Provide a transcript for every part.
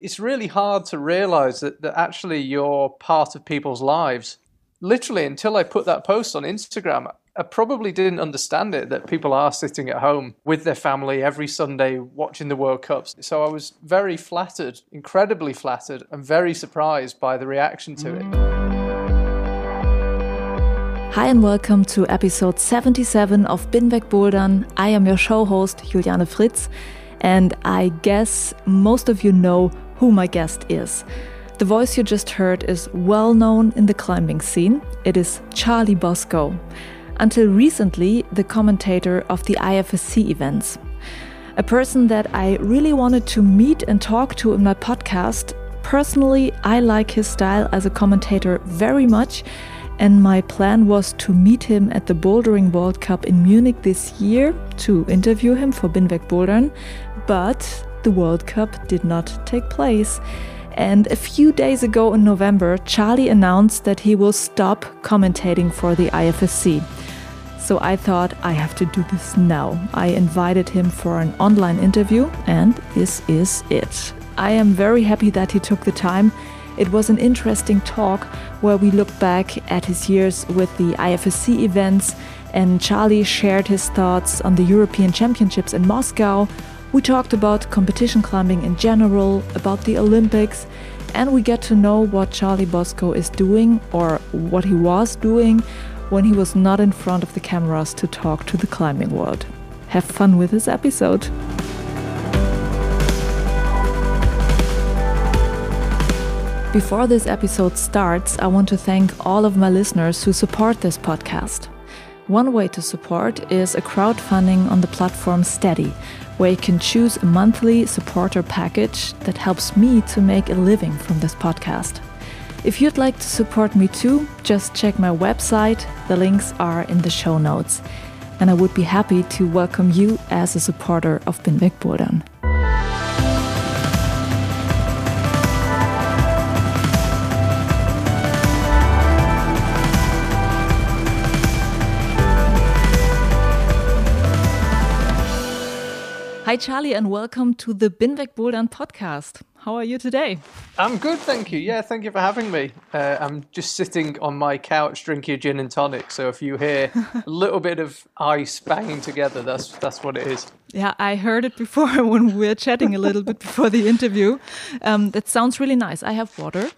It's really hard to realize that, that actually you're part of people's lives. Literally, until I put that post on Instagram, I probably didn't understand it that people are sitting at home with their family every Sunday watching the World Cups. So I was very flattered, incredibly flattered, and very surprised by the reaction to it. Hi and welcome to episode 77 of Binweg Bouldern. I am your show host, Juliane Fritz, and I guess most of you know who my guest is. The voice you just heard is well known in the climbing scene. It is Charlie Boscoe. Until recently, the commentator of the IFSC events. A person that I really wanted to meet and talk to in my podcast. Personally, I like his style as a commentator very much, and my plan was to meet him at the Bouldering World Cup in Munich this year to interview him for Binweg Bouldern, but the World Cup did not take place. And a few days ago in November, Charlie announced that he will stop commentating for the IFSC. So I thought I have to do this now. I invited him for an online interview, and this is it. I am very happy that he took the time. It was an interesting talk where we looked back at his years with the IFSC events, and Charlie shared his thoughts on the European Championships in Moscow, we talked about competition climbing in general, about the Olympics, and we get to know what Charlie Boscoe is doing or what he was doing when he was not in front of the cameras to talk to the climbing world. Have fun with this episode. Before this episode starts, I want to thank all of my listeners who support this podcast. One way to support is a crowdfunding on the platform Steady, where you can choose a monthly supporter package that helps me to make a living from this podcast. If you'd like to support me too, just check my website. The links are in the show notes. And I would be happy to welcome you as a supporter of Binweg. Hi, Charlie, and welcome to the Binweg Bouldern podcast. How are you today? I'm good, thank you. Yeah, thank you for having me. Uh, I'm just sitting on my couch drinking a gin and tonic. So if you hear a little bit of ice banging together, that's that's what it is. Yeah, I heard it before when we were chatting a little bit before the interview. Um, that sounds really nice. I have water.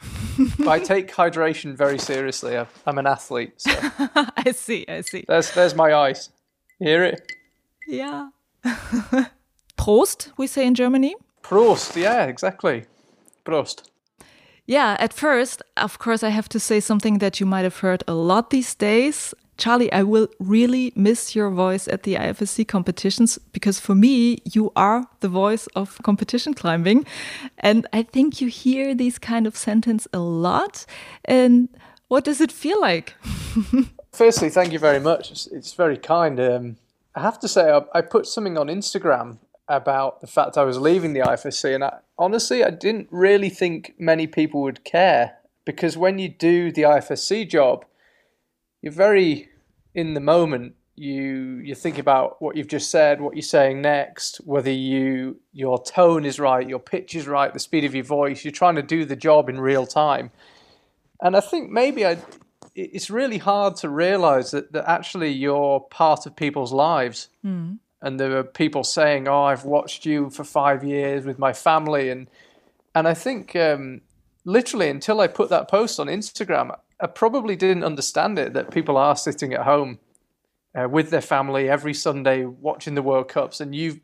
I take hydration very seriously. I'm an athlete. So. I see. I see. There's there's my ice. You hear it? Yeah. Prost, we say in Germany. Prost, yeah, exactly. Prost. Yeah, at first, of course, I have to say something that you might have heard a lot these days. Charlie, I will really miss your voice at the IFSC competitions because for me, you are the voice of competition climbing. And I think you hear these kind of sentence a lot. And what does it feel like? Firstly, thank you very much. It's, it's very kind. Um, I have to say, I, I put something on Instagram about the fact I was leaving the IFSC, and I, honestly, I didn't really think many people would care because when you do the IFSC job, you're very in the moment. You you think about what you've just said, what you're saying next, whether you your tone is right, your pitch is right, the speed of your voice. You're trying to do the job in real time, and I think maybe I. It's really hard to realize that, that actually you're part of people's lives. Mm and there were people saying, "Oh, I've watched you for five years with my family," and and I think um, literally until I put that post on Instagram, I probably didn't understand it that people are sitting at home uh, with their family every Sunday watching the World Cups, and you've.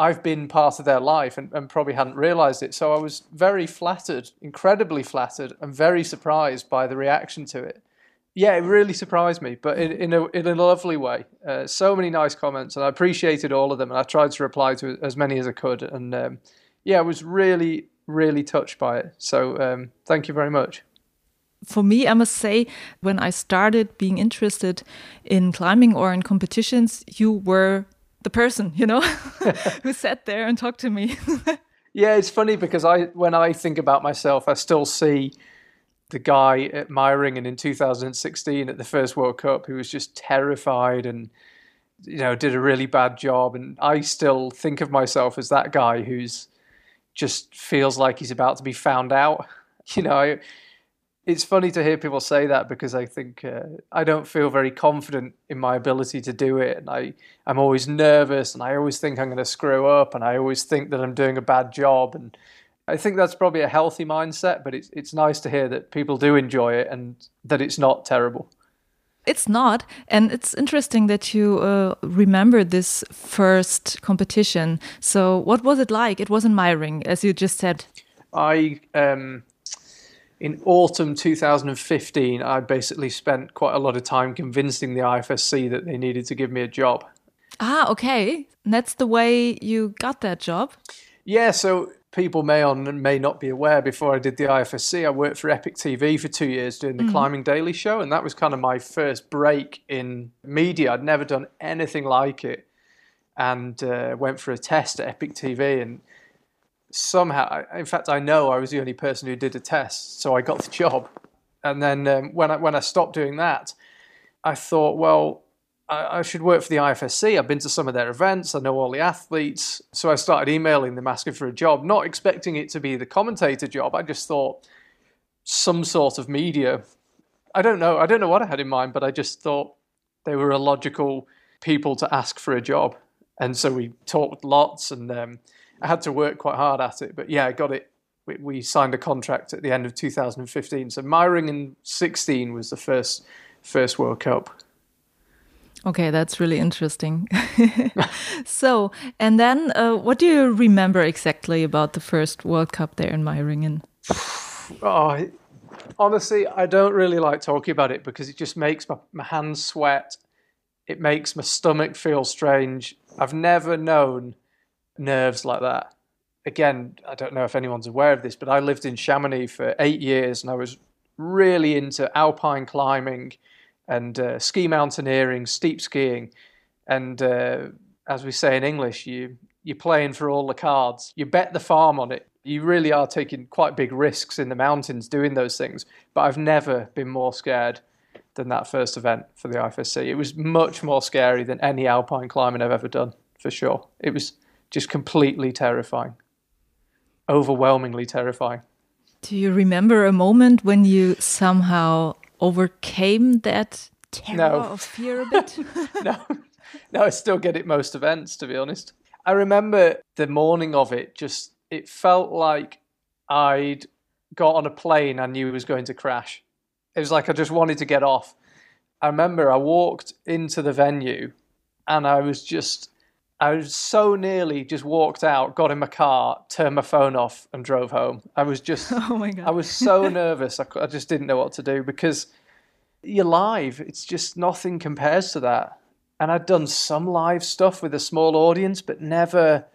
I've been part of their life and, and probably hadn't realized it. So I was very flattered, incredibly flattered, and very surprised by the reaction to it yeah, it really surprised me, but in, in, a, in a lovely way. Uh, so many nice comments, and I appreciated all of them, and I tried to reply to as many as I could. And um, yeah, I was really, really touched by it. So um, thank you very much. for me, I must say, when I started being interested in climbing or in competitions, you were the person, you know, who sat there and talked to me. yeah, it's funny because I, when I think about myself, I still see the guy at Meiringen in 2016 at the first World Cup who was just terrified and you know did a really bad job. And I still think of myself as that guy who's just feels like he's about to be found out. You know I, it's funny to hear people say that because I think uh, I don't feel very confident in my ability to do it, and I I'm always nervous, and I always think I'm going to screw up, and I always think that I'm doing a bad job, and I think that's probably a healthy mindset. But it's it's nice to hear that people do enjoy it and that it's not terrible. It's not, and it's interesting that you uh, remember this first competition. So, what was it like? It was in Meiringen, as you just said. I um, in autumn 2015, I basically spent quite a lot of time convincing the IFSC that they needed to give me a job. Ah, okay. And that's the way you got that job? Yeah, so people may or may not be aware, before I did the IFSC, I worked for Epic TV for two years doing the mm-hmm. Climbing Daily Show, and that was kind of my first break in media. I'd never done anything like it, and uh, went for a test at Epic TV, and somehow, in fact, I know I was the only person who did a test, so I got the job. And then um, when I when I stopped doing that, I thought, well, I, I, should work for the IFSC. I've been to some of their events. I know all the athletes, so I started emailing them asking for a job, not expecting it to be the commentator job. I just thought some sort of media. I don't know. I don't know what I had in mind, but I just thought they were a logical people to ask for a job, and so we talked lots and. Um, I had to work quite hard at it, but yeah, I got it. We, we signed a contract at the end of 2015. So Meiringen 16 was the first first World Cup. Okay, that's really interesting. so, and then uh, what do you remember exactly about the first World Cup there in Meiringen? oh, honestly, I don't really like talking about it because it just makes my, my hands sweat. It makes my stomach feel strange. I've never known nerves like that. Again, I don't know if anyone's aware of this, but I lived in Chamonix for eight years and I was really into alpine climbing and uh, ski mountaineering, steep skiing. And uh, as we say in English, you, you're playing for all the cards. You bet the farm on it. You really are taking quite big risks in the mountains doing those things. But I've never been more scared than that first event for the IFSC. It was much more scary than any alpine climbing I've ever done, for sure. It was just completely terrifying, overwhelmingly terrifying. Do you remember a moment when you somehow overcame that terror no. of fear a bit? no, no, I still get it most events, to be honest. I remember the morning of it, just it felt like I'd got on a plane I knew it was going to crash. It was like I just wanted to get off. I remember I walked into the venue and I was just I was so nearly just walked out, got in my car, turned my phone off, and drove home. I was just, oh my god, I was so nervous. I, I just didn't know what to do because you're live. It's just nothing compares to that. And I'd done some live stuff with a small audience, but never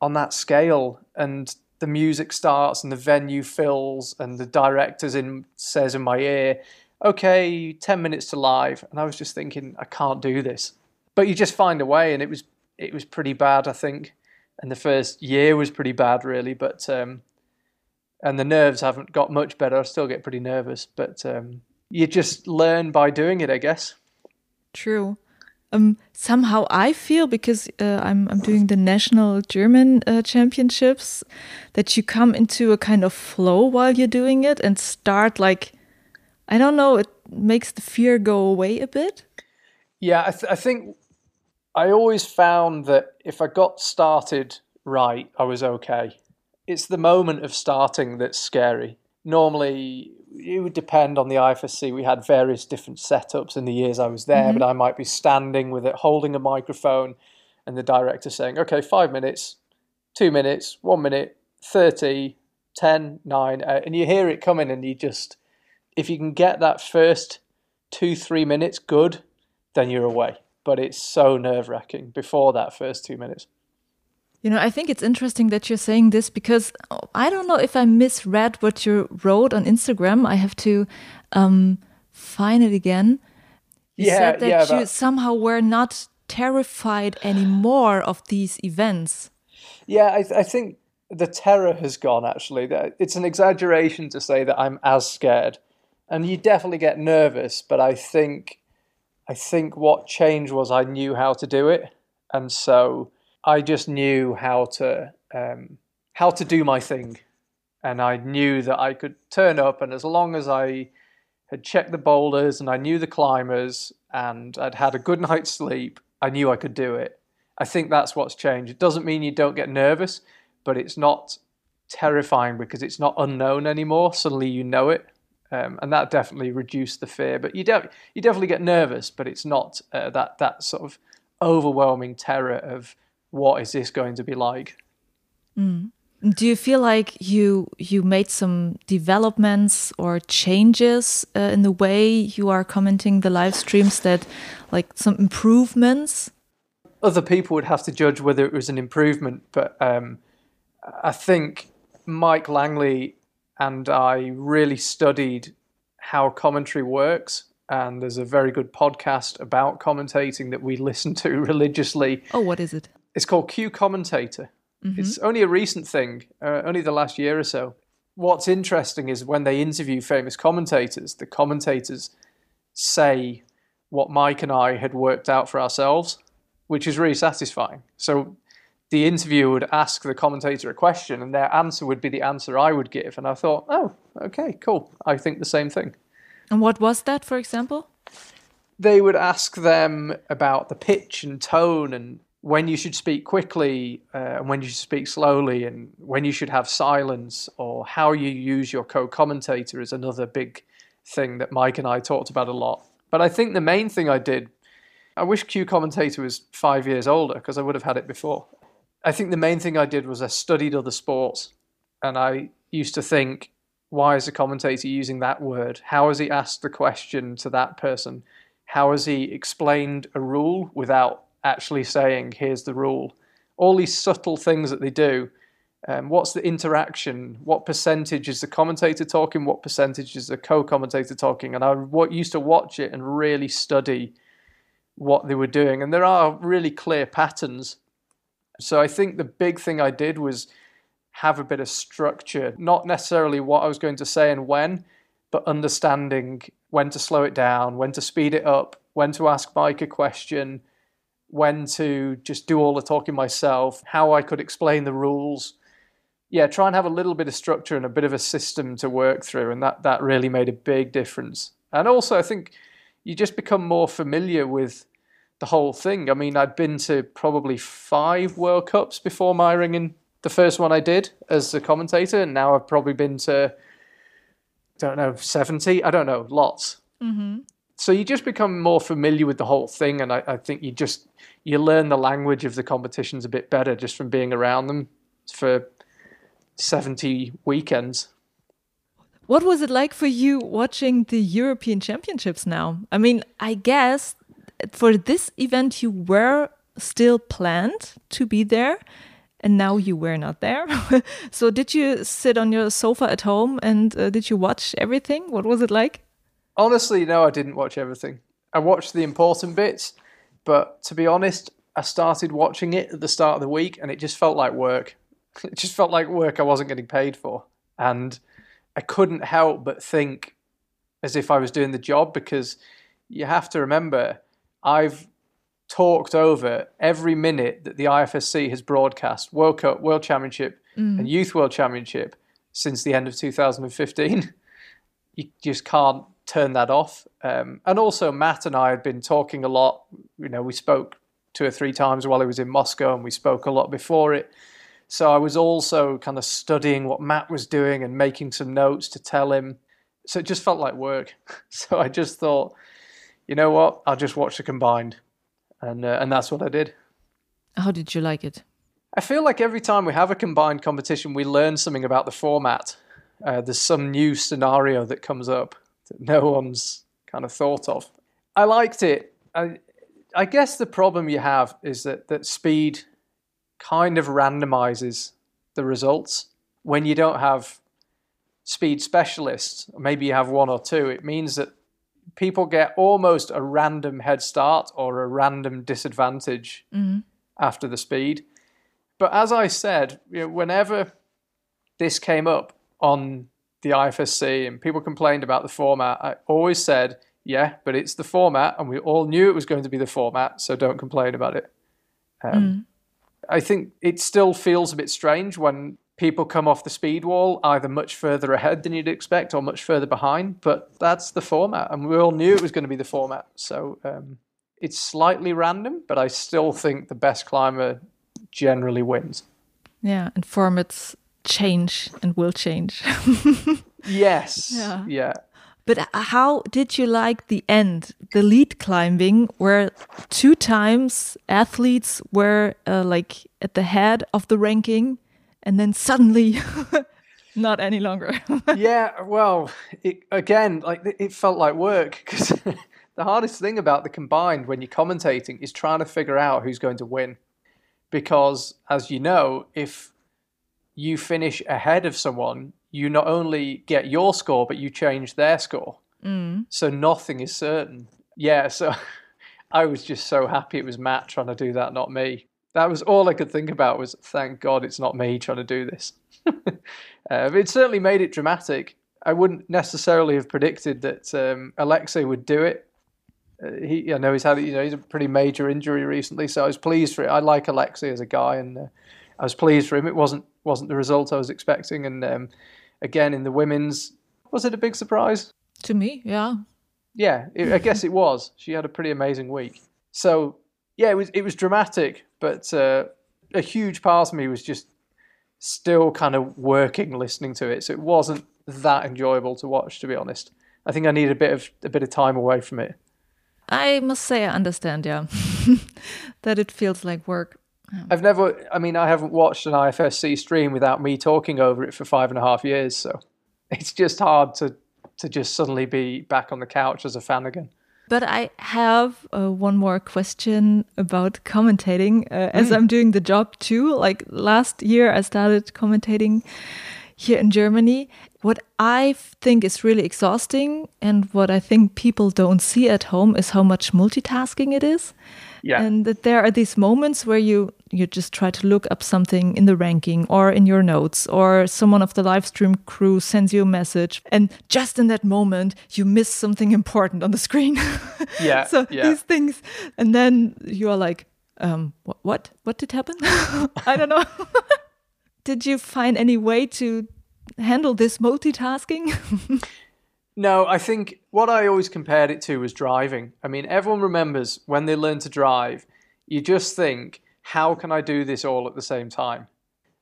on that scale. And the music starts, and the venue fills, and the director's in says in my ear, "Okay, ten minutes to live," and I was just thinking, I can't do this. But you just find a way, and it was it was pretty bad, I think. And the first year was pretty bad, really. But um, and the nerves haven't got much better. I still get pretty nervous, but um, you just learn by doing it, I guess. True. Um, somehow I feel because uh, I'm I'm doing the national German uh, championships that you come into a kind of flow while you're doing it and start like I don't know it makes the fear go away a bit. Yeah, I, th I think I always found that if I got started right, I was okay. It's the moment of starting that's scary. Normally, it would depend on the IFSC. We had various different setups in the years I was there, mm-hmm. but I might be standing with it, holding a microphone, and the director saying, okay, five minutes, two minutes, one minute, 30, 10, 9, uh, and you hear it coming, and you just, if you can get that first two, three minutes good, then you're away but it's so nerve wracking before that first two minutes. You know, I think it's interesting that you're saying this because I don't know if I misread what you wrote on Instagram. I have to um, find it again. You Yeah, said that yeah, you that- somehow were not terrified anymore of these events. Yeah, I, I think the terror has gone. Actually, it's an exaggeration to say that I'm as scared, and you definitely get nervous. But I think, I think what changed was I knew how to do it, and so I just knew how to um, how to do my thing, and I knew that I could turn up, and as long as I had checked the boulders and I knew the climbers and I'd had a good night's sleep, I knew I could do it. I think that's what's changed. It doesn't mean you don't get nervous, but it's not terrifying because it's not unknown anymore. Suddenly you know it, um, and that definitely reduced the fear. But you de- you definitely get nervous, but it's not uh, that that sort of overwhelming terror of what is this going to be like. Do you feel like you you made some developments or changes uh, in the way you are commenting the live streams that like some improvements? other people would have to judge whether it was an improvement, but um, I think Mike Langley and I really studied how commentary works. And there's a very good podcast about commentating that we listen to religiously. Oh, what is it? It's called Q Commentator. It's only a recent thing, uh, only the last year or so. What's interesting is when they interview famous commentators, the commentators say what Mike and I had worked out for ourselves, which is really satisfying. So the interviewer would ask the commentator a question, and their answer would be the answer I would give. And I thought, oh, okay, cool. I think the same thing. And what was that, for example? They would ask them about the pitch and tone and when you should speak quickly uh, and when you should speak slowly and when you should have silence or how you use your co-commentator is another big thing that Mike and I talked about a lot. But I think the main thing I did, I wish Q commentator was five years older because I would have had it before. I think the main thing I did was I studied other sports and I used to think, why is the commentator using that word? How has he asked the question to that person? How has he explained a rule without actually saying, here's the rule? All these subtle things that they do. Um, what's the interaction? What percentage is the commentator talking? What percentage is the co-commentator talking? And I what, used to watch it and really study what they were doing. And there are really clear patterns. So I think the big thing I did was have a bit of structure, not necessarily what I was going to say and when, but understanding when to slow it down, when to speed it up, when to ask Mike a question, when to just do all the talking myself, how I could explain the rules. Yeah, try and have a little bit of structure and a bit of a system to work through, and that that really made a big difference. And also, I think you just become more familiar with the whole thing. I mean, I'd been to probably five World Cups before Meiringen the first one I did as a commentator, and now I've probably been to, don't know, 70, I don't know, lots. Mm-hmm. So you just become more familiar with the whole thing, and I, I think you just you learn the language of the competitions a bit better just from being around them for 70 weekends. What was it like for you watching the European Championships now? I mean, I guess for this event you were still planned to be there and now you were not there. so did you sit on your sofa at home and uh, did you watch everything? What was it like? Honestly, no, I didn't watch everything. I watched the important bits, but to be honest, I started watching it at the start of the week and it just felt like work. It just felt like work I wasn't getting paid for. And I couldn't help but think as if I was doing the job because you have to remember I've talked over every minute that the IFSC has broadcast World Cup, World Championship, and Youth World Championship since the end of 2015. you just can't turn that off. Um, and also, Matt and I had been talking a lot. You know, we spoke two or three times while he was in Moscow, and we spoke a lot before it. So I was also kind of studying what Matt was doing and making some notes to tell him. So it just felt like work. So I just thought, you know what? I'll just watch the combined, and uh, and that's what I did. How did you like it? I feel like every time we have a combined competition, we learn something about the format. Uh, there's some new scenario that comes up that no one's kind of thought of. I liked it. I, I guess the problem you have is that, that speed kind of randomizes the results. When you don't have speed specialists, maybe you have one or two, it means that people get almost a random head start or a random disadvantage Mm-hmm. after the speed. But as I said, you know, whenever this came up on the IFSC and people complained about the format, I always said, yeah, but it's the format, and we all knew it was going to be the format, so don't complain about it. Um, I think it still feels a bit strange when people come off the speed wall either much further ahead than you'd expect or much further behind, but that's the format, and we all knew it was going to be the format. So um, it's slightly random, but I still think the best climber generally wins. Yeah, and formats change and will change. Yes. Yeah. Yeah. But how did you like the end, the lead climbing, where two times athletes were uh, like at the head of the ranking, and then suddenly, not any longer. yeah, well, it, again, like it- it felt like work because the hardest thing about the combined when you're commentating is trying to figure out who's going to win. Because, as you know, if you finish ahead of someone, you not only get your score, but you change their score. Mm. So nothing is certain. Yeah, so I was just so happy it was Matt trying to do that, not me. That was all I could think about was thank God it's not me trying to do this. uh, it certainly made it dramatic. I wouldn't necessarily have predicted that um, Alexei would do it. Uh, he, I know he's had you know he's a pretty major injury recently, so I was pleased for it. I like Alexei as a guy, and uh, I was pleased for him. It wasn't wasn't the result I was expecting, and um, again in the women's, was it a big surprise? to me, yeah. Yeah, it, I guess it was. She had a pretty amazing week. So yeah, it was it was dramatic, but uh, a huge part of me was just still kind of working listening to it. So it wasn't that enjoyable to watch, to be honest. I think I needed a bit of a bit of time away from it. I must say, I understand, yeah, that it feels like work. I've never, I mean, I haven't watched an IFSC stream without me talking over it for five and a half years. So it's just hard to to just suddenly be back on the couch as a fan again. But I have uh, one more question about commentating, uh, as I'm doing the job too. Like last year, I started commentating here in Germany. What I think is really exhausting, and what I think people don't see at home, is how much multitasking it is. Yeah. And that there are these moments where you you just try to look up something in the ranking or in your notes, or someone of the live stream crew sends you a message, and just in that moment you miss something important on the screen. Yeah, so yeah. these things, and then you are like, um, what, what, what did happen? I don't know. did you find any way to handle this multitasking? No, I think what I always compared it to was driving. I mean, everyone remembers when they learn to drive, you just think, how can I do this all at the same time?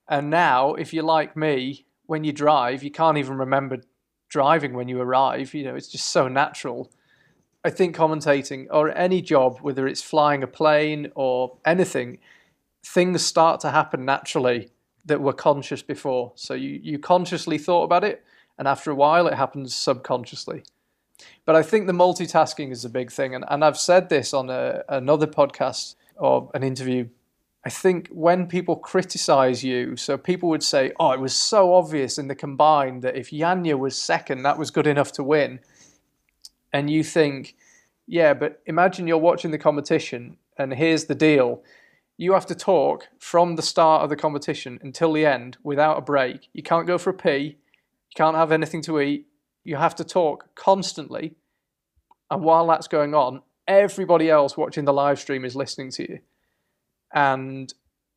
And now, if you're like me, when you drive, you can't even remember driving when you arrive. You know, it's just so natural. I think commentating or any job, whether it's flying a plane or anything, things start to happen naturally that were conscious before. So you, you consciously thought about it, and after a while, it happens subconsciously. But I think the multitasking is a big thing, and, and I've said this on a, another podcast or an interview. I think when people criticize you, so people would say, "Oh, it was so obvious in the combined that if Janja was second, that was good enough to win," and you think, "Yeah, but imagine you're watching the competition, and here's the deal: you have to talk from the start of the competition until the end without a break. You can't go for a pee. Can't have anything to eat. You have to talk constantly. And while that's going on, everybody else watching the live stream is listening to you. And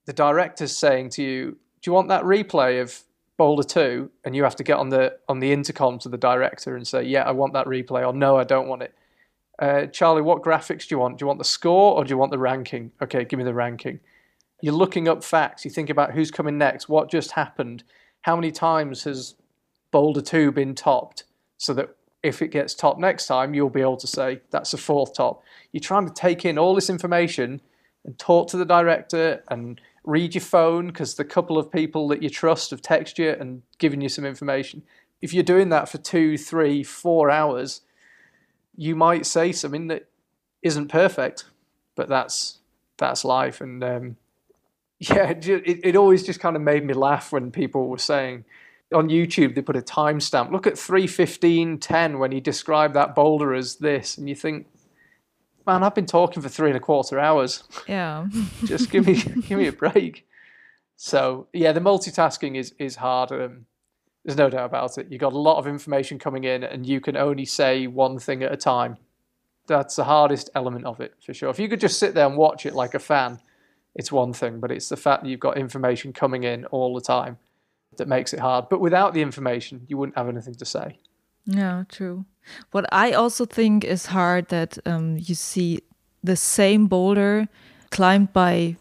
the director's saying to you, Do you want that replay of Boulder 2? And you have to get on the on the intercom to the director and say, Yeah, I want that replay, or no, I don't want it. Uh, Charlie, what graphics do you want? Do you want the score or do you want the ranking? Okay, give me the ranking. You're looking up facts. You think about who's coming next, what just happened, how many times has Boulder 2 been topped, so that if it gets topped next time, you'll be able to say that's a fourth top. You're trying to take in all this information and talk to the director and read your phone because the couple of people that you trust have texted you and given you some information. If you're doing that for two, three, four hours, you might say something that isn't perfect, but that's that's life. And um, yeah, it, it always just kind of made me laugh when people were saying on YouTube they put a timestamp. Look at 3:15:10 when he described that boulder as this, and you think, man, I've been talking for three and a quarter hours. Yeah, just give me give me a break. So yeah, the multitasking is is hard. Um, there's no doubt about it. You've got a lot of information coming in, and you can only say one thing at a time. That's the hardest element of it for sure. If you could just sit there and watch it like a fan, it's one thing, but it's the fact that you've got information coming in all the time that makes it hard. But without the information, you wouldn't have anything to say. Yeah, true. What I also think is hard that um, you see the same boulder climbed by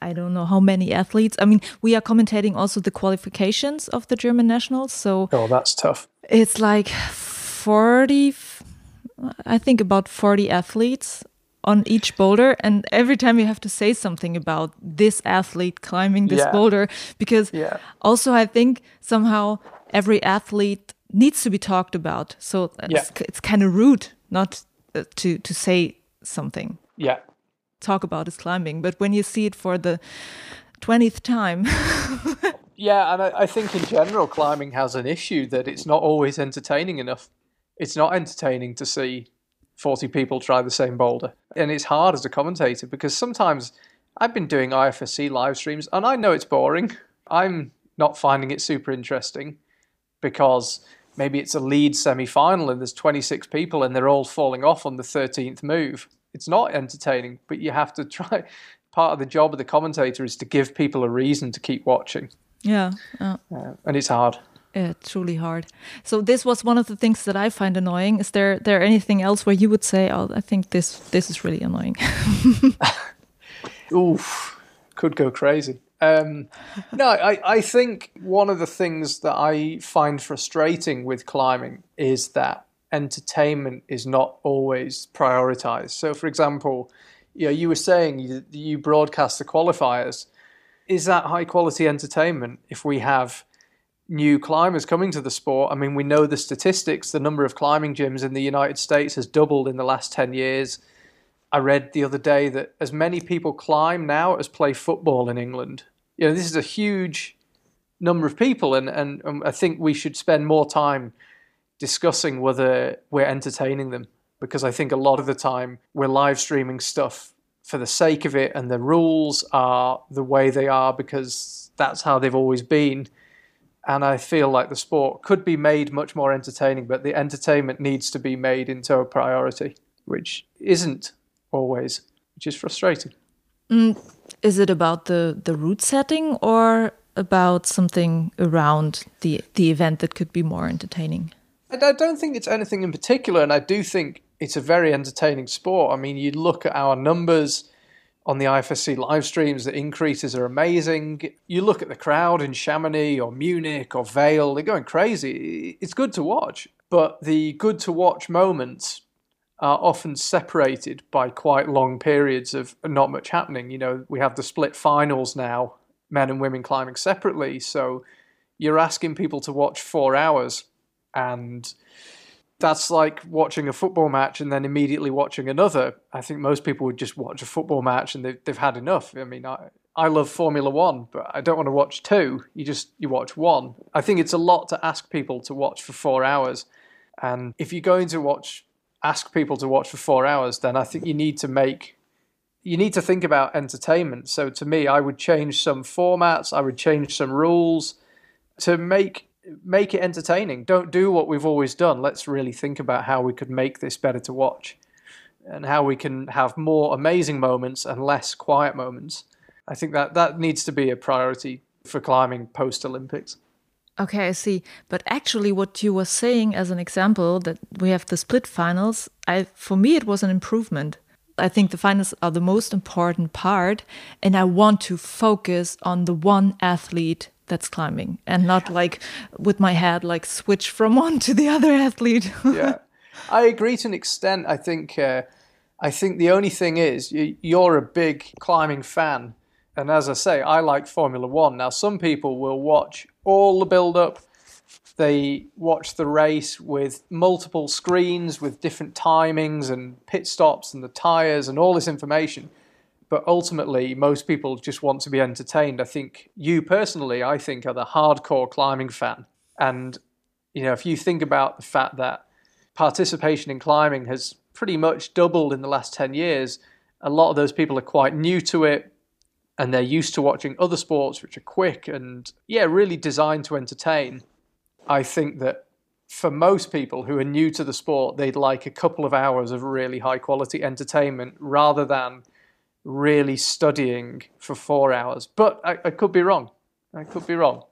I don't know how many athletes. I mean, we are commentating also the qualifications of the German nationals, so oh, that's tough. It's like forty, I think about forty athletes on each boulder and every time you have to say something about this athlete climbing this yeah. boulder because yeah. also i think somehow every athlete needs to be talked about so yeah. it's, it's kind of rude not uh, to to say something yeah talk about his climbing but when you see it for the 20th time yeah and I, I think in general climbing has an issue that it's not always entertaining enough it's not entertaining to see 40 people try the same boulder. And it's hard as a commentator because sometimes I've been doing IFSC live streams and I know it's boring. I'm not finding it super interesting because maybe it's a lead semi final and there's 26 people and they're all falling off on the 13th move. It's not entertaining, but you have to try. Part of the job of the commentator is to give people a reason to keep watching. Yeah. Uh, and it's hard. Yeah, truly hard. So this was one of the things that I find annoying. Is there there anything else where you would say, "Oh, I think this this is really annoying"? Oof, could go crazy. Um, no, I, I think one of the things that I find frustrating with climbing is that entertainment is not always prioritized. So, for example, you know, you were saying you, you broadcast the qualifiers. Is that high quality entertainment if we have new climbers coming to the sport. I mean, we know the statistics. The number of climbing gyms in the United States has doubled in the last 10 years. I read the other day that as many people climb now as play football in England. You know, this is a huge number of people, and, and, and I think we should spend more time discussing whether we're entertaining them because I think a lot of the time we're live streaming stuff for the sake of it, and the rules are the way they are because that's how they've always been and I feel like the sport could be made much more entertaining, but the entertainment needs to be made into a priority, which isn't always, which is frustrating. Mm, is it about the the route setting or about something around the the event that could be more entertaining? I don't think it's anything in particular, and I do think it's a very entertaining sport. I mean, you look at our numbers on the IFSC live streams, the increases are amazing. You look at the crowd in Chamonix or Munich or Vail, they're going crazy. It's good to watch, but the good to watch moments are often separated by quite long periods of not much happening. You know, we have the split finals now, men and women climbing separately, so you're asking people to watch four hours and that's like watching a football match and then immediately watching another. I think most people would just watch a football match and they've, they've had enough. I mean, I, I love Formula One, but I don't want to watch two. You just you watch one. I think it's a lot to ask people to watch for four hours, and if you're going to watch, ask people to watch for four hours, then I think you need to make, you need to think about entertainment. So to me, I would change some formats. I would change some rules to make make it entertaining. Don't do what we've always done. Let's really think about how we could make this better to watch and how we can have more amazing moments and less quiet moments. I think that that needs to be a priority for climbing post Olympics. Okay, I see. But actually, what you were saying as an example that we have the split finals, I for me it was an improvement. I think the finals are the most important part, and I want to focus on the one athlete that's climbing and not like with my head like switch from one to the other athlete. Yeah. I agree to an extent. I think uh, i think the only thing is you're a big climbing fan. And as i say i like formula one. Now some people will watch all the build up they watch the race with multiple screens with different timings and pit stops and the tires and all this information But ultimately, most people just want to be entertained. I think you personally, I think, are the hardcore climbing fan. And, you know, if you think about the fact that participation in climbing has pretty much doubled in the last 10 years, a lot of those people are quite new to it and they're used to watching other sports which are quick and, yeah, really designed to entertain. I think that for most people who are new to the sport, they'd like a couple of hours of really high quality entertainment rather than really studying for four hours. But I, I could be wrong. I could be wrong.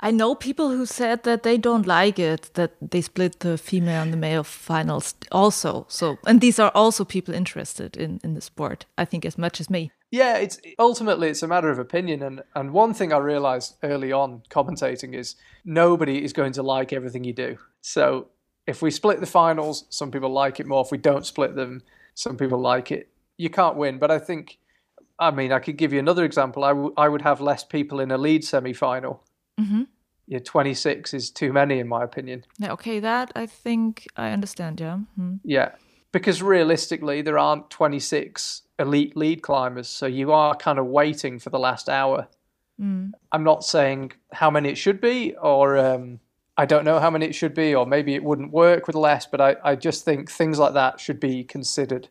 I know people who said that they don't like it that they split the female and the male finals also. So, and these are also people interested in in the sport. I think as much as me. Yeah, it's ultimately it's a matter of opinion, and and one thing I realized early on commentating is nobody is going to like everything you do. So if we split the finals, some people like it more. If we don't split them, some people like it. You can't win, but I think. I mean, I could give you another example. I, w- I would have less people in a lead semi final Mm-hmm. Yeah, 26 is too many, in my opinion. Yeah, okay, that I think I understand, yeah. Mm. Yeah, because realistically, there aren't 26 elite lead climbers, so you are kind of waiting for the last hour. Mm. I'm not saying how many it should be, or um, I don't know how many it should be, or maybe it wouldn't work with less, but I, I just think things like that should be considered.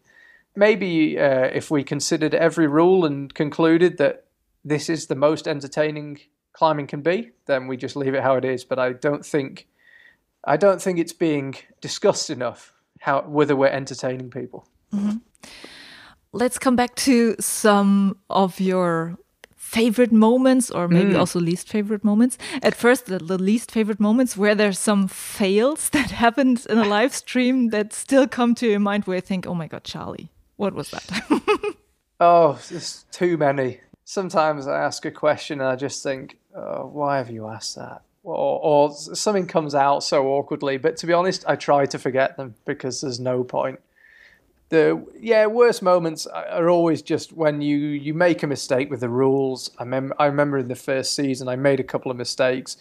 Maybe uh, if we considered every rule and concluded that this is the most entertaining climbing can be, then we just leave it how it is. But I don't think I don't think it's being discussed enough how whether we're entertaining people. Mm-hmm. Let's come back to some of your favorite moments or maybe Mm. also least favorite moments. At first, the, the least favorite moments where there's some fails that happened in a live stream that still come to your mind where you think, oh my God, Charlie, what was that? Oh, there's too many. Sometimes I ask a question and I just think, oh, why have you asked that? Or, or something comes out so awkwardly. But to be honest, I try to forget them because there's no point. The yeah worst moments are always just when you you make a mistake with the rules. I mem- I remember in the first season I made a couple of mistakes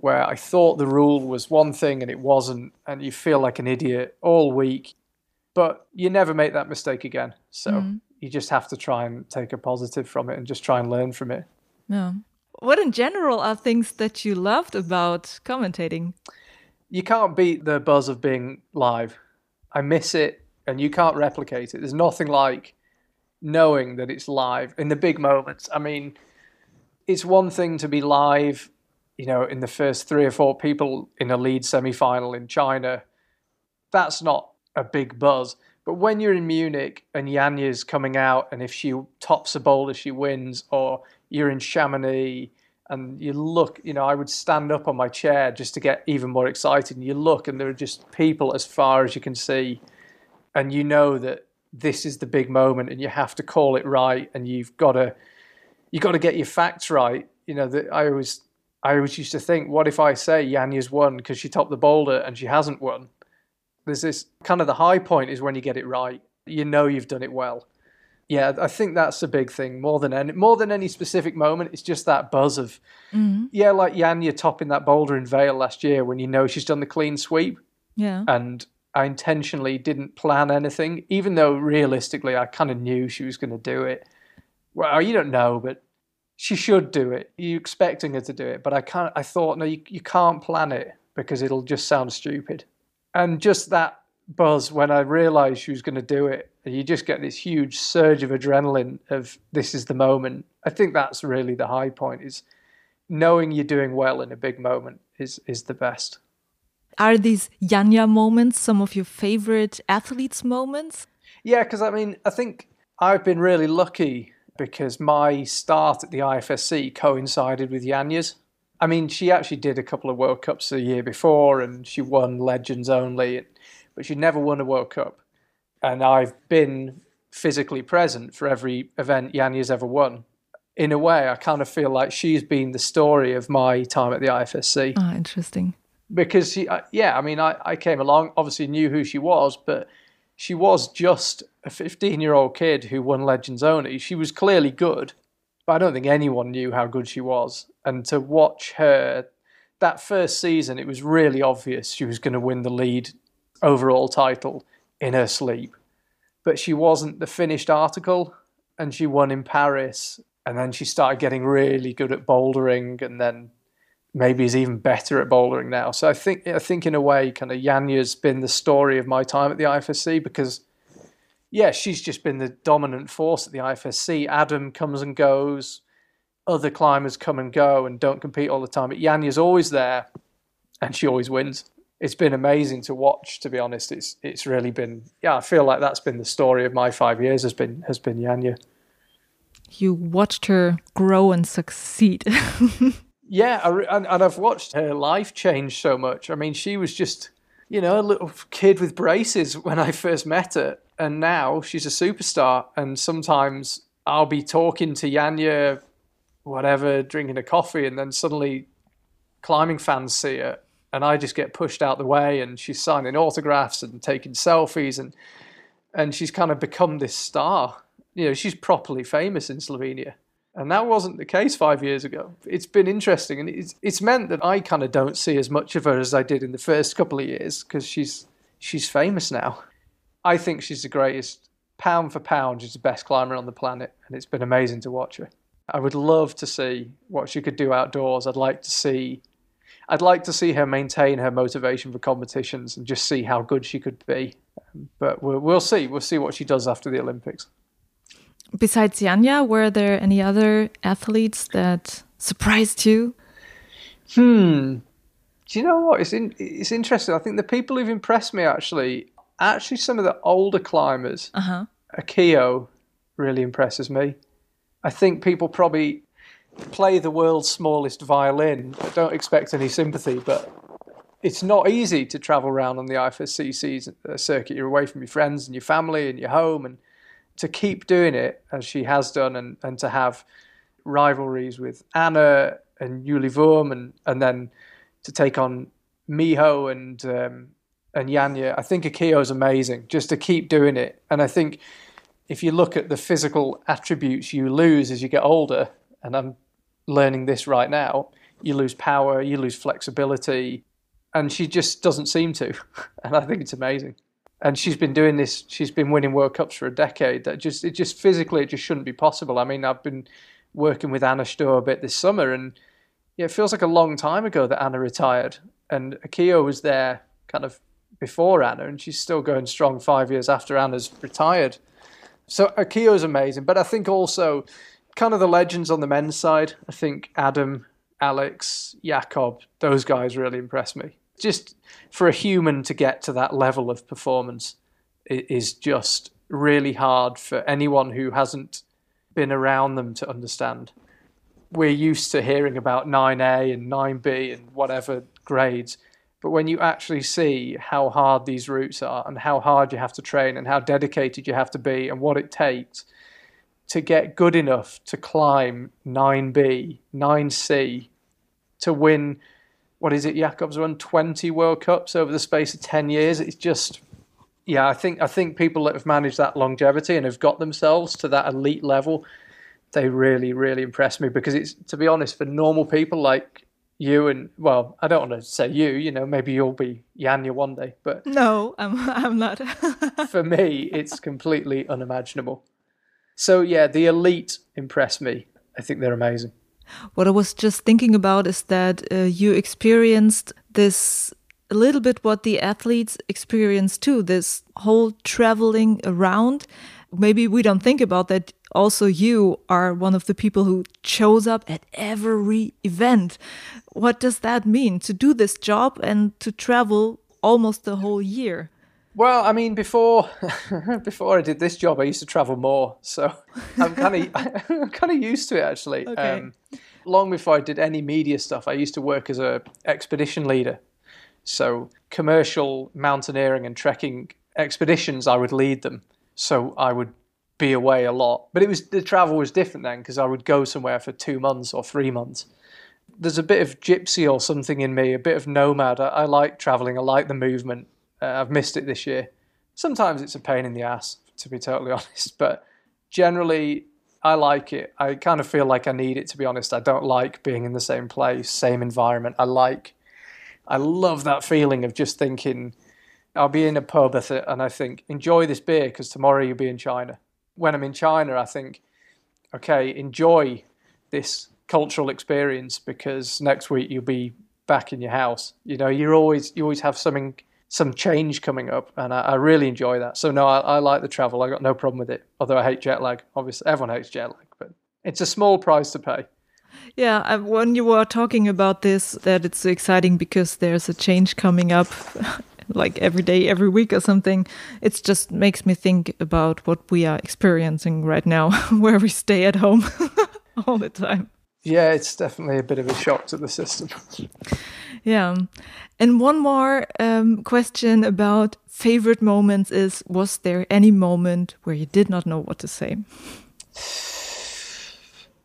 where I thought the rule was one thing and it wasn't, and you feel like an idiot all week. But you never make that mistake again. So Mm. you just have to try and take a positive from it and just try and learn from it. yeah. What in general are things that you loved about commentating? You can't beat the buzz of being live. I miss it and you can't replicate it. There's nothing like knowing that it's live in the big moments. I mean, it's one thing to be live, you know, in the first three or four people in a lead semi final in China. That's not a big buzz. But when you're in Munich and Janja's coming out, and if she tops a boulder, she wins, or you're in Chamonix and you look, you know, I would stand up on my chair just to get even more excited. And you look, and there are just people as far as you can see, and you know that this is the big moment, and you have to call it right, and you've got to, you got to get your facts right. You know, that I always, I always used to think, what if I say Janja's won because she topped the boulder and she hasn't won? There's this kind of the high point is when you get it right. You know you've done it well. Yeah, I think that's a big thing more than any more than any specific moment. It's just that buzz of Mm-hmm. yeah, like Janja topping that boulder in Vail last year when you know she's done the clean sweep, Yeah. and I intentionally didn't plan anything, even though realistically I kind of knew she was going to do it. Well, you don't know, but she should do it. You're expecting her to do it, but I can't. I thought no, you, you can't plan it because it'll just sound stupid. And just that buzz when I realised she was going to do it, and you just get this huge surge of adrenaline of this is the moment. I think that's really the high point is knowing you're doing well in a big moment is is the best. Are these Janja moments some of your favorite athletes' moments? Yeah, because I mean, I think I've been really lucky because my start at the IFSC coincided with Janja's. I mean, she actually did a couple of World Cups a year before and she won Legends only, but she never won a World Cup. And I've been physically present for every event Janja's ever won. In a way, I kind of feel like she's been the story of my time at the IFSC Ah, interesting. because she, uh, yeah, I mean, I, I came along, obviously knew who she was, but she was just a 15 year old kid who won Legends Only. She was clearly good, but I don't think anyone knew how good she was. And to watch her that first season, it was really obvious she was going to win the lead overall title in her sleep. But she wasn't the finished article. and she won in Paris. And then she started getting really good at bouldering, and then maybe is even better at bouldering now. So I think I think in a way, kind of Janja's been the story of my time at the IFSC because, yeah, she's just been the dominant force at the IFSC. Adam comes and goes, other climbers come and go and don't compete all the time, but Janja's always there, and she always wins. It's been amazing to watch. To be honest, it's it's really been yeah. I feel like that's been the story of my five years has been has been Janja. you watched her grow and succeed. yeah, and, and I've watched her life change so much. I mean, she was just, you know, a little kid with braces when I first met her, and now she's a superstar. And sometimes I'll be talking to Janja, whatever, drinking a coffee, and then suddenly climbing fans see her, and I just get pushed out the way, and she's signing autographs and taking selfies, and and she's kind of become this star you know, she's properly famous in Slovenia. And that wasn't the case five years ago. It's been interesting, and it's it's meant that I kind of don't see as much of her as I did in the first couple of years because she's she's famous now. I think she's the greatest pound for pound. She's the best climber on the planet, and it's been amazing to watch her. I would love to see what she could do outdoors. I'd like to see, I'd like to see her maintain her motivation for competitions and just see how good she could be. But we'll, we'll see. We'll see what she does after the Olympics besides Janja, were there any other athletes that surprised you? Hmm. Do you know what? It's in, it's interesting. I think the people who've impressed me actually, actually some of the older climbers. Uh-huh. Akiyo really impresses me. I think people probably play the world's smallest violin. I don't expect any sympathy, but it's not easy to travel around on the IFSC uh, circuit. You're away from your friends and your family and your home, and to keep doing it as she has done and, and to have rivalries with Anna and Jule Wurm, and, and then to take on Miho and um, and Janja, I think Akiyo is amazing just to keep doing it. And I think if you look at the physical attributes you lose as you get older, and I'm learning this right now, you lose power, you lose flexibility, and she just doesn't seem to. And I think it's amazing and she's been doing this. She's been winning World Cups for a decade. That just it just physically it just shouldn't be possible. I mean, I've been working with Anna Stöhr a bit this summer, and yeah, it feels like a long time ago that Anna retired, and Akiyo was there kind of before Anna, and she's still going strong five years after Anna's retired. So Akiyo is amazing, but I think also kind of the legends on the men's side. I think Adam, Alex, Jakob, those guys really impress me just for a human to get to that level of performance is just really hard for anyone who hasn't been around them to understand. We're used to hearing about 9A and 9B and whatever grades, but when you actually see how hard these routes are and how hard you have to train and how dedicated you have to be and what it takes to get good enough to climb 9B, 9C, to win what is it? Jakob's won 20 World Cups over the space of 10 years. It's just, yeah, I think I think people that have managed that longevity and have got themselves to that elite level, they really, really impress me because it's, to be honest, for normal people like you and well, I don't want to say you. You know, maybe you'll be Janja one day, but no, I'm I'm not. for me, it's completely unimaginable. So yeah, the elite impress me. I think they're amazing. What I was just thinking about is that uh, you experienced this a little bit what the athletes experience too this whole traveling around. Maybe we don't think about that. Also, you are one of the people who shows up at every event. What does that mean to do this job and to travel almost the whole year? Well, I mean, before before I did this job, I used to travel more, so I'm kind of I'm kind of used to it actually. Okay. Um, long before I did any media stuff, I used to work as a expedition leader. So commercial mountaineering and trekking expeditions, I would lead them. So I would be away a lot, but it was the travel was different then because I would go somewhere for two months or three months. There's a bit of gypsy or something in me, a bit of nomad. I, I like traveling. I like the movement. Uh, I've missed it this year. Sometimes it's a pain in the ass, to be totally honest, but generally I like it. I kind of feel like I need it, to be honest. I don't like being in the same place, same environment. I like, I love that feeling of just thinking, I'll be in a pub and I think, enjoy this beer because tomorrow you'll be in China. When I'm in China, I think, okay, enjoy this cultural experience because next week you'll be back in your house. You know, you're always you always have something some change coming up, and I, I really enjoy that. So no, I, I, like the travel. I got no problem with it. Although I hate jet lag. Obviously, everyone hates jet lag, but it's a small price to pay. Yeah, when you were talking about this, that it's exciting because there's a change coming up, like every day, every week or something. It just makes me think about what we are experiencing right now, where we stay at home all the time. Yeah, it's definitely a bit of a shock to the system. yeah. And one more um, question about favorite moments is Was there any moment where you did not know what to say?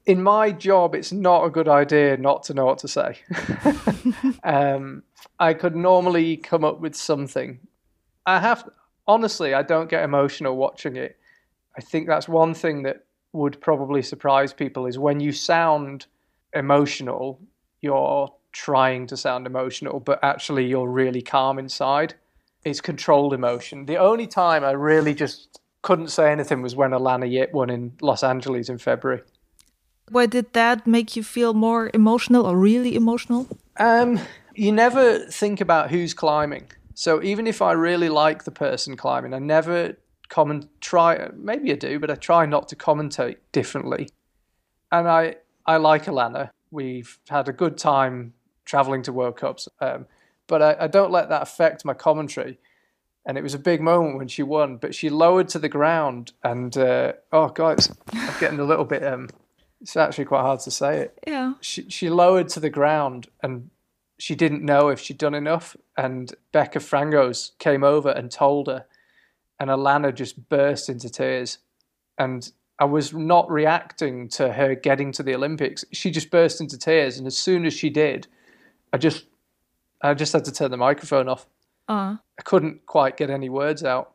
In my job, it's not a good idea not to know what to say. um, I could normally come up with something. I have, honestly, I don't get emotional watching it. I think that's one thing that would probably surprise people is when you sound emotional, you're trying to sound emotional, but actually you're really calm inside. It's controlled emotion. The only time I really just couldn't say anything was when Alannah Yip won in Los Angeles in February. Why did that make you feel more emotional or really emotional? Um, you never think about who's climbing. So even if I really like the person climbing, I never comment try maybe I do, but I try not to commentate differently. And I I like Alannah. We've had a good time traveling to World Cups, um, but I, I, don't let that affect my commentary. And it was a big moment when she won, but she lowered to the ground, and uh, oh god, I'm getting a little bit. Um, it's actually quite hard to say it. Yeah. She she lowered to the ground, and she didn't know if she'd done enough. And Becca Frangos came over and told her, and Alannah just burst into tears. And I was not reacting to her getting to the Olympics. She just burst into tears, and as soon as she did, I just, I just had to turn the microphone off. Uh. I couldn't quite get any words out,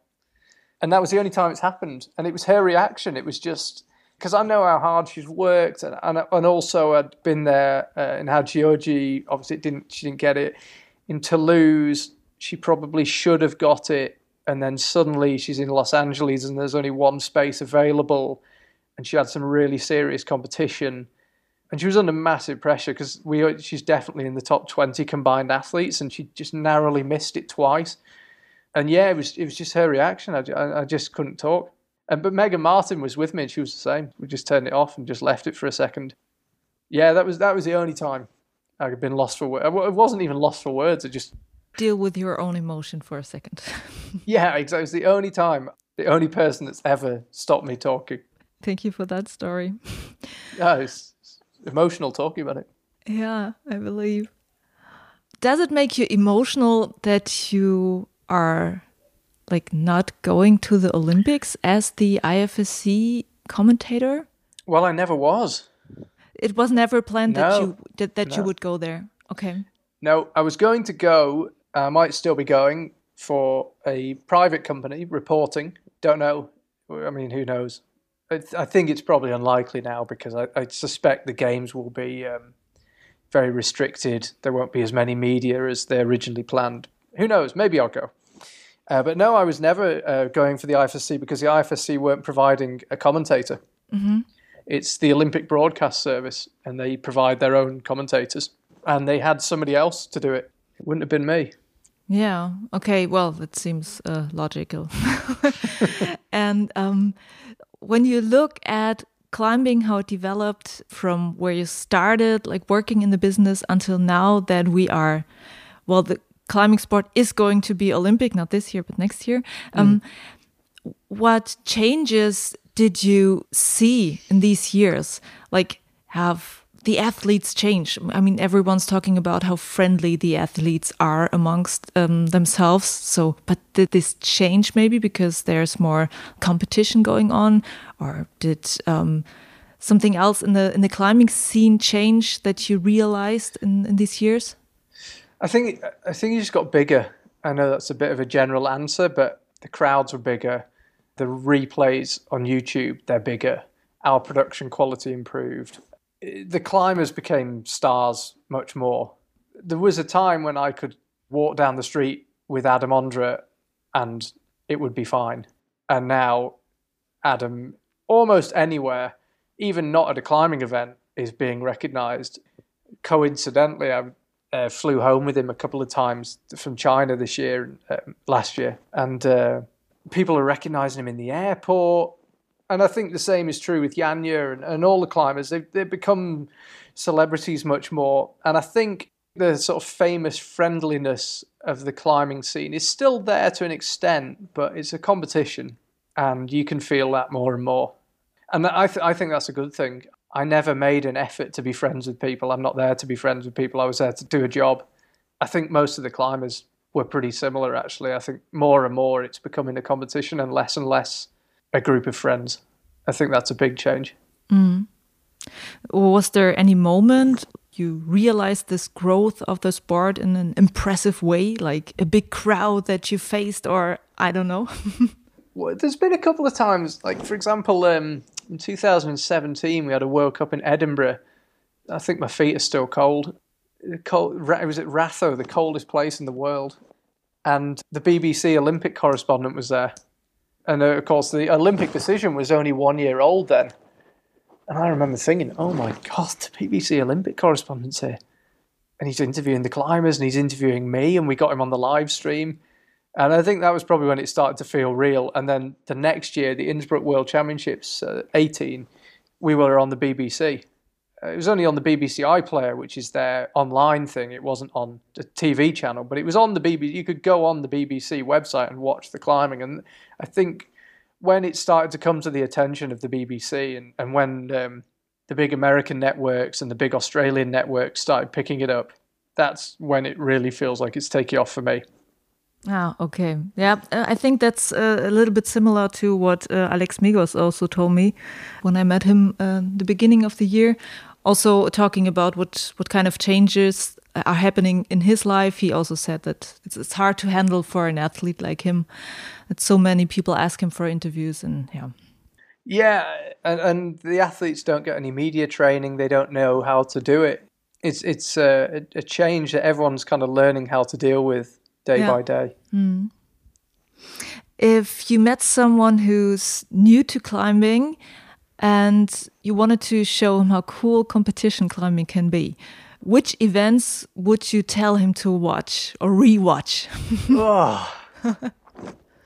and that was the only time it's happened. And it was her reaction. It was just because I know how hard she's worked, and and, and also I'd been there uh, how Hachioji. Obviously, didn't she didn't get it in Toulouse. She probably should have got it, and then suddenly she's in Los Angeles, and there's only one space available and she had some really serious competition. And she was under massive pressure because we she's definitely in the top twenty combined athletes, and she just narrowly missed it twice. And yeah, it was it was just her reaction. I, I just couldn't talk. And but Megan Martin was with me, and she was the same. We just turned it off and just left it for a second. Yeah, that was that was the only time I had been lost for words. It wasn't even lost for words. I just deal with your own emotion for a second. yeah, exactly. It was the only time, the only person that's ever stopped me talking. Thank you for that story. yeah, it's emotional talking about it. Yeah, I believe. Does it make you emotional that you are like not going to the Olympics as the IFSC commentator? Well, I never was. It was never planned no, that you that, that no. you would go there. Okay. No, I was going to go. I might still be going for a private company reporting. Don't know. I mean, who knows? I think it's probably unlikely now because I, I suspect the games will be um, very restricted. There won't be as many media as they originally planned. Who knows? Maybe I'll go. Uh, but no, I was never uh, going for the IFSC because the IFSC weren't providing a commentator. Mm-hmm. It's the Olympic Broadcast Service, and they provide their own commentators. And they had somebody else to do it. It wouldn't have been me. Yeah. Okay. Well, that seems uh, logical. and um, when you look at climbing, how it developed from where you started, like working in the business until now that we are, well, the climbing sport is going to be Olympic, not this year, but next year. Mm. Um, what changes did you see in these years? Like, have the athletes changed? I mean, everyone's talking about how friendly the athletes are amongst um, themselves. So, but did this change maybe because there's more competition going on, or did um, something else in the in the climbing scene change that you realized in, in these years? I think I think it just got bigger. I know that's a bit of a general answer, but the crowds were bigger. The replays on YouTube, they're bigger. Our production quality improved the climbers became stars much more. There was a time when I could walk down the street with Adam Ondra and it would be fine. And now Adam, almost anywhere, even not at a climbing event, is being recognised. Coincidentally, I uh, flew home with him a couple of times from China this year, uh, last year, and uh, people are recognising him in the airport. And I think the same is true with Janja and, and all the climbers. They've, they've become celebrities much more. And I think the sort of famous friendliness of the climbing scene is still there to an extent, but it's a competition, and you can feel that more and more. And I, th- I think that's a good thing. I never made an effort to be friends with people. I'm not there to be friends with people. I was there to do a job. I think most of the climbers were pretty similar, actually. I think more and more it's becoming a competition and less and less a group of friends. I think that's a big change. Mm. Was there any moment you realized this growth of the sport in an impressive way, like a big crowd that you faced, or I don't know? well, there's been a couple of times, like for example, um, in 2017 we had a World Cup in Edinburgh. I think my feet are still cold. Cold, it was at Ratho, the coldest place in the world, and the BBC Olympic correspondent was there. And uh, of course, the Olympic decision was only one year old then. And I remember thinking, oh my God, the BBC Olympic correspondent's here. And he's interviewing the climbers and he's interviewing me, and we got him on the live stream. And I think that was probably when it started to feel real. And then the next year, the Innsbruck World Championships, uh, 18, we were on the BBC. Uh, it was only on the BBC iPlayer, which is their online thing. It wasn't on the TV channel, but it was on the BBC. You could go on the BBC website and watch the climbing. And I think when it started to come to the attention of the BBC and, and when um, the big American networks and the big Australian networks started picking it up, that's when it really feels like it's taking off for me. Ah, okay. Yeah, uh, I think that's uh, a little bit similar to what uh, Alex Megos also told me when I met him uh, the beginning of the year. Also talking about what what kind of changes are happening in his life. He also said that it's, it's hard to handle for an athlete like him. That so many people ask him for interviews, and yeah. Yeah, and, and the athletes don't get any media training. They don't know how to do it. It's it's a, a change that everyone's kind of learning how to deal with day yeah. by day. Mm. If you met someone who's new to climbing and you wanted to show him how cool competition climbing can be, which events would you tell him to watch or rewatch? oh.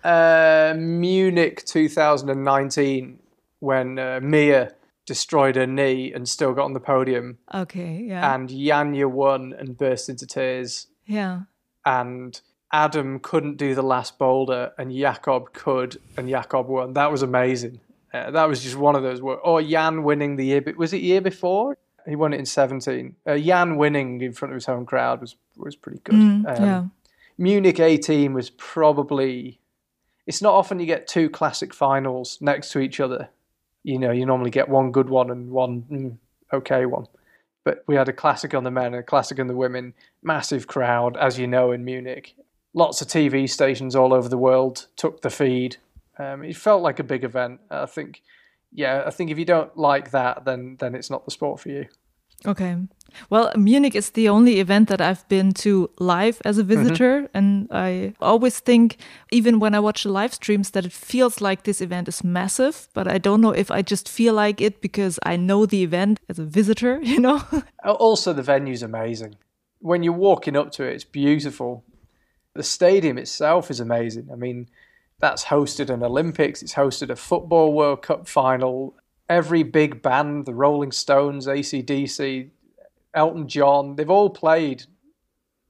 uh, Munich 2019, when uh, Mia destroyed her knee and still got on the podium. Okay, yeah. And Janja won and burst into tears. Yeah. And Adam couldn't do the last boulder, and Jakob could, and Jakob won. That was amazing. Uh, that was just one of those. Or Jan winning the year. Was it year before? He won it in 17. Uh, Jan winning in front of his home crowd was was pretty good. Mm, um, yeah. Munich 18 was probably. It's not often you get two classic finals next to each other. You know, you normally get one good one and one mm, okay one. But we had a classic on the men and a classic on the women. Massive crowd, as you know, in Munich. Lots of TV stations all over the world took the feed. Um, it felt like a big event. I think yeah, I think if you don't like that, then then it's not the sport for you. Okay. Well, Munich is the only event that I've been to live as a mm-hmm. visitor. Mm -hmm. And I always think, even when I watch the live streams, that it feels like this event is massive. But I don't know if I just feel like it because I know the event as a visitor, you know? also, the venue's amazing. When you're walking up to it, it's beautiful. The stadium itself is amazing. I mean, that's hosted an Olympics, it's hosted a Football World Cup final. Every big band, the Rolling Stones, ACDC, Elton John, they've all played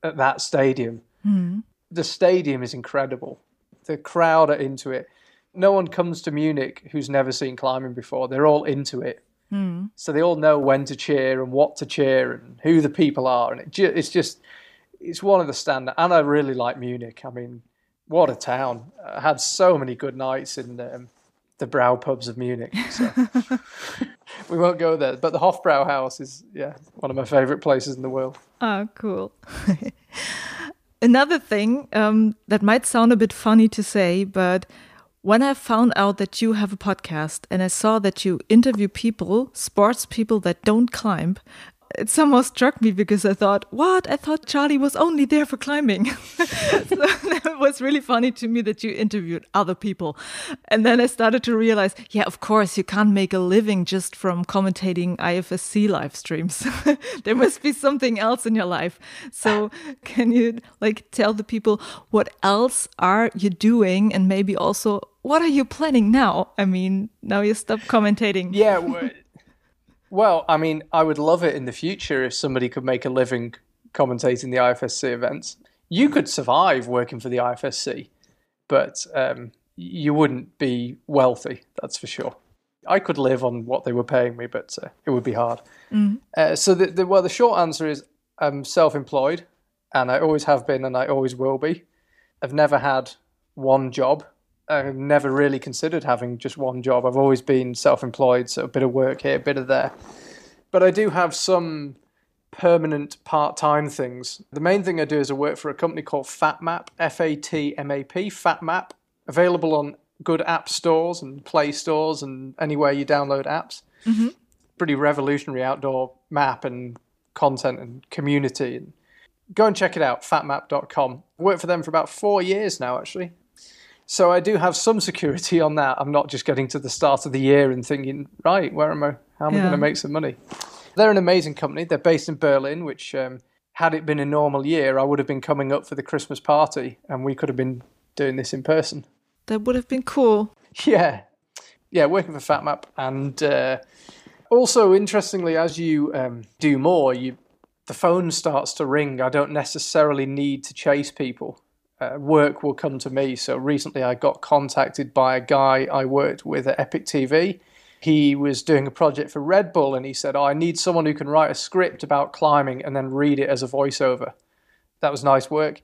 at that stadium. Mm. The stadium is incredible. The crowd are into it. No one comes to Munich who's never seen climbing before. They're all into it. Mm. So they all know when to cheer and what to cheer and who the people are. And it ju- it's just, it's one of the standard. And I really like Munich. I mean, what a town! I had so many good nights in um, the brow pubs of Munich. So we won't go there, but the Hofbrauhaus is yeah one of my favorite places in the world. Oh, cool. Another thing um, that might sound a bit funny to say, but when I found out that you have a podcast and I saw that you interview people, sports people that don't climb, it somehow struck me because I thought, what? I thought Charlie was only there for climbing. so it was really funny to me that you interviewed other people. And then I started to realize, yeah, of course, you can't make a living just from commentating IFSC live streams. there must be something else in your life. So can you like tell the people what else are you doing and maybe also what are you planning now? I mean, now you stop commentating. Yeah. Well, I mean, I would love it in the future if somebody could make a living commentating the IFSC events. You could survive working for the IFSC, but um, you wouldn't be wealthy, that's for sure. I could live on what they were paying me, but uh, it would be hard. Mm. Uh, so, the, the, well, the short answer is I'm self employed, and I always have been, and I always will be. I've never had one job. I've never really considered having just one job. I've always been self employed, so a bit of work here, a bit of there. But I do have some permanent part time things. The main thing I do is I work for a company called FatMap, F A T M A P, FatMap, available on good app stores and Play stores and anywhere you download apps. Mm-hmm. Pretty revolutionary outdoor map and content and community. Go and check it out, fatmap.com. Worked for them for about four years now, actually. So I do have some security on that. I'm not just getting to the start of the year and thinking, right, where am I? How am yeah. I going to make some money? They're an amazing company. They're based in Berlin, which, um, had it been a normal year, I would have been coming up for the Christmas party and we could have been doing this in person. That would have been cool. Yeah. Yeah, working for FatMap. And uh, also, interestingly, as you um, do more, you the phone starts to ring. I don't necessarily need to chase people uh, work will come to me. So recently I got contacted by a guy I worked with at Epic TV. He was doing a project for Red Bull and he said, Oh, I need someone who can write a script about climbing and then read it as a voiceover. That was nice work.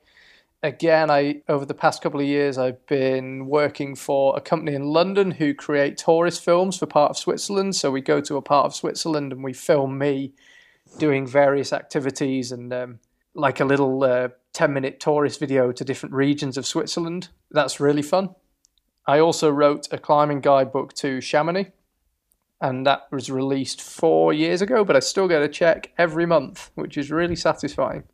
Again, I over the past couple of years I've been working for a company in London who create tourist films for part of Switzerland. So we go to a part of Switzerland and we film me doing various activities and um, like a little uh, 10 minute tourist video to different regions of Switzerland. That's really fun. I also wrote a climbing guidebook to Chamonix, and that was released four years ago, but I still get a check every month, which is really satisfying.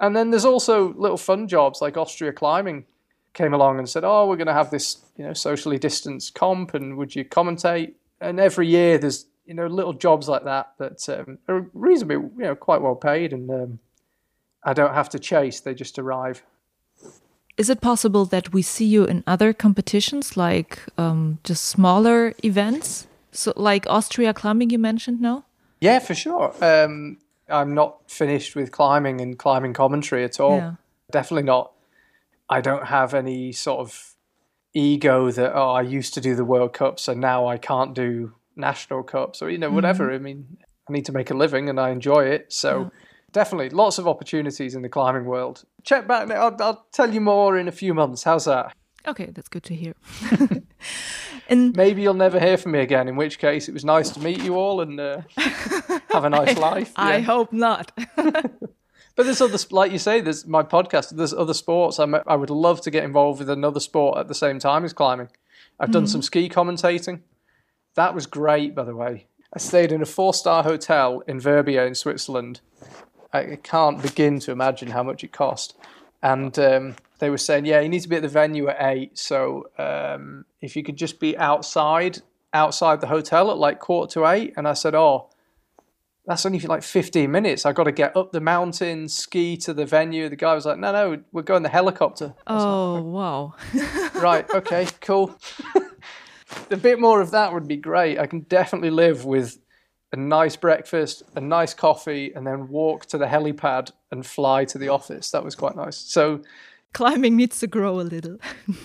And then there's also little fun jobs like Austria Climbing came along and said, "Oh, we're going to have this, you know, socially distanced comp, and would you commentate?" And every year there's you know little jobs like that that um, are reasonably, you know, quite well paid, and um, I don't have to chase, they just arrive. Is it possible that we see you in other competitions, like um, just smaller events? So, like Austria climbing, you mentioned, no? Yeah, for sure. Um, I'm not finished with climbing and climbing commentary at all. Yeah. Definitely not. I don't have any sort of ego that oh I used to do the World Cup, so now I can't do national cups or you know whatever. Mm -hmm. I mean, I need to make a living and I enjoy it, so. Yeah definitely lots of opportunities in the climbing world. Check back. I'll, I'll tell you more in a few months. How's that? Okay, that's good to hear. and maybe you'll never hear from me again. In which case, it was nice to meet you all and uh, have a nice I, life. I hope not. but there's other, like you say, there's my podcast. There's other sports. I'm, I would love to get involved with another sport at the same time as climbing. I've done mm-hmm. some ski commentating. That was great, by the way. I stayed in a four-star hotel in Verbier in Switzerland I can't begin to imagine how much it cost. And um, they were saying, yeah, you need to be at the venue at eight. So um, if you could just be outside, outside the hotel at like quarter to eight. And I said, oh, that's only for like 15 minutes. I got to get up the mountain, ski to the venue. The guy was like, no, no, we're going the helicopter. Oh, like, wow. right. Okay, cool. a bit more of that would be great. I can definitely live with a nice breakfast, a nice coffee, and then walk to the helipad and fly to the office. That was quite nice. So climbing needs to grow a little.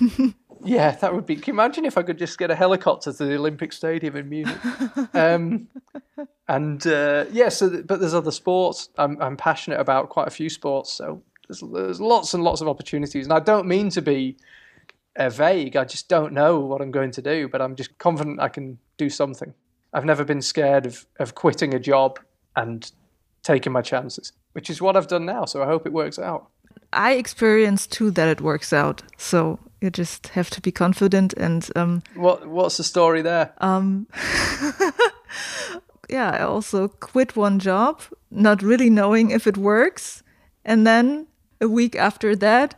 yeah, that would be. Can you imagine if I could just get a helicopter to the Olympic Stadium in Munich? Um, and uh, yeah, so but there's other sports. I'm I'm passionate about quite a few sports, so there's, there's lots and lots of opportunities. And I don't mean to be uh, vague. I just don't know what I'm going to do, but I'm just confident I can do something. I've never been scared of, of quitting a job and taking my chances, which is what I've done now. So I hope it works out. I experienced too that it works out. So you just have to be confident and. Um, what What's the story there? Um, yeah, I also quit one job not really knowing if it works. And then a week after that,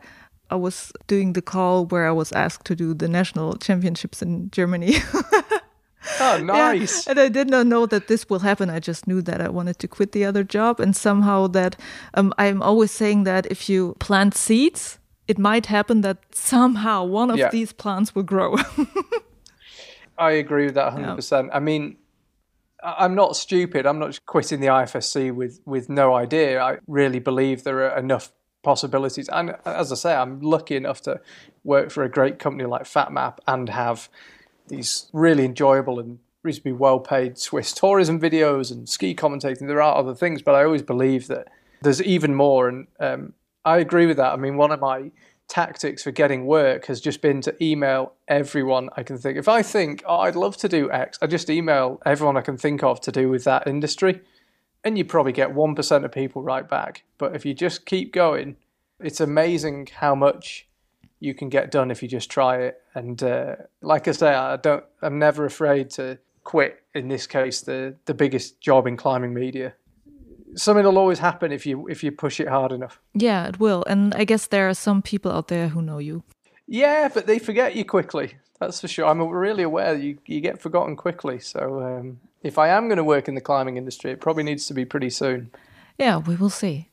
I was doing the call where I was asked to do the national championships in Germany. oh, nice. Yeah. And I did not know that this will happen. I just knew that I wanted to quit the other job. And somehow that um, I'm always saying that if you plant seeds, it might happen that somehow one of yeah. these plants will grow. I agree with that 100%. Yeah. I mean, I'm not stupid. I'm not quitting the IFSC with, with no idea. I really believe there are enough possibilities. And as I say, I'm lucky enough to work for a great company like FatMap and have these really enjoyable and reasonably well paid Swiss tourism videos and ski commentating. There are other things, but I always believe that there's even more. And um, I agree with that. I mean, one of my tactics for getting work has just been to email everyone I can think. If I think, oh, I'd love to do X, I just email everyone I can think of to do with that industry. And you probably get 1% of people right back. But if you just keep going, it's amazing how much you can get done if you just try it. And uh, like I say, I don't, I'm never afraid to quit. In this case, the the biggest job in climbing media something will always happen if you if you push it hard enough. Yeah, it will. And I guess there are some people out there who know you. Yeah, but they forget you quickly. That's for sure. I'm really aware you you get forgotten quickly. So um, if I am going to work in the climbing industry, it probably needs to be pretty soon. Yeah, we will see.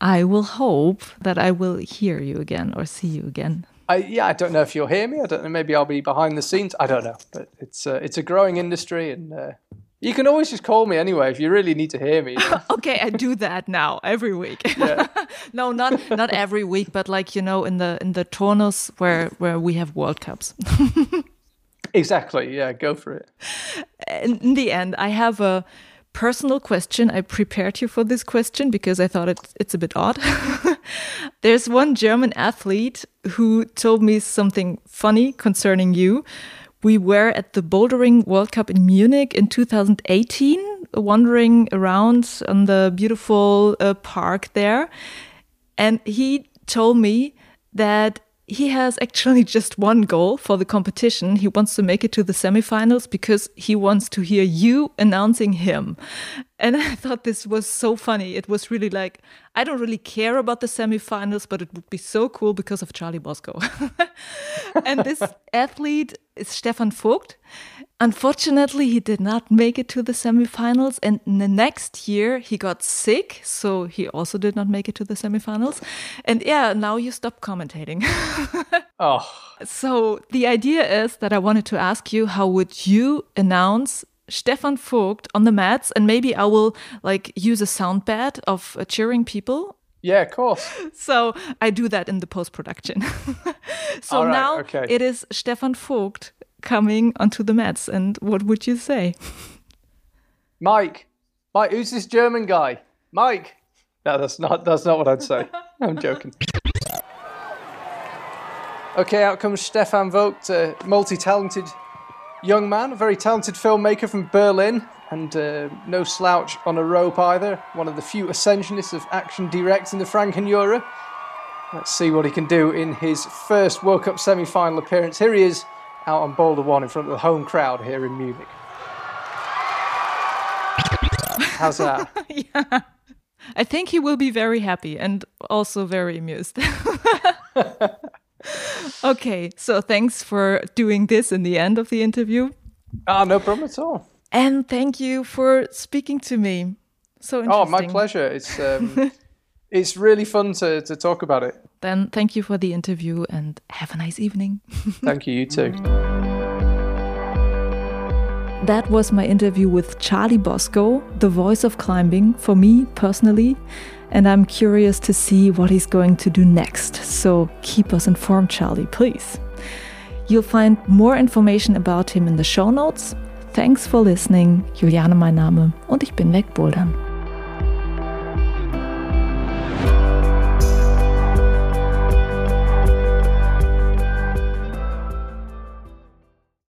I will hope that I will hear you again or see you again. I, yeah, I don't know if you'll hear me. I don't know. Maybe I'll be behind the scenes. I don't know. But it's uh, it's a growing industry, and uh, you can always just call me anyway if you really need to hear me. okay, I do that now every week. Yeah. no, not not every week, but like you know, in the in the turnus where where we have World Cups. exactly. Yeah, go for it. In the end, I have a personal question. I prepared you for this question because I thought it's it's a bit odd. There's one German athlete who told me something funny concerning you. We were at the Bouldering World Cup in Munich in 2018, wandering around on the beautiful uh, park there. And he told me that he has actually just one goal for the competition. He wants to make it to the semifinals because he wants to hear you announcing him. And I thought this was so funny. It was really like, I don't really care about the semifinals, but it would be so cool because of Charlie Boscoe. and this athlete is Stefan Vogt. Unfortunately, he did not make it to the semifinals. And the next year, he got sick. So he also did not make it to the semifinals. And yeah, now you stop commentating. oh. So the idea is that I wanted to ask you how would you announce Stefan Vogt on the mats? And maybe I will like use a sound bed of uh, cheering people yeah, of course. So I do that in the post production. so right, now okay. it is Stefan Vogt coming onto the mats. And what would you say? Mike, Mike, who's this German guy? Mike. No, that's not that's not what I'd say. I'm joking. Okay, out comes Stefan Vogt, a multi-talented young man, a very talented filmmaker from Berlin, and uh, no slouch on a rope either. One of the few ascensionists of Action Directe in the Franken Let's see what he can do in his first World Cup semi-final appearance. Here he is out on Boulder One in front of the home crowd here in Munich. How's that? yeah. I think he will be very happy and also very amused. okay, so thanks for doing this in the end of the interview. Ah, no problem at all. And thank you for speaking to me. So interesting. Oh, my pleasure. It's um, it's really fun to, to talk about it. Then thank you for the interview and have a nice evening. thank you, you too. That was my interview with Charlie Boscoe, the voice of climbing for me personally. And I'm curious to see what he's going to do next. So keep us informed, Charlie, please. You'll find more information about him in the show notes. Thanks for listening. Juliane mein Name und ich bin wegbouldern.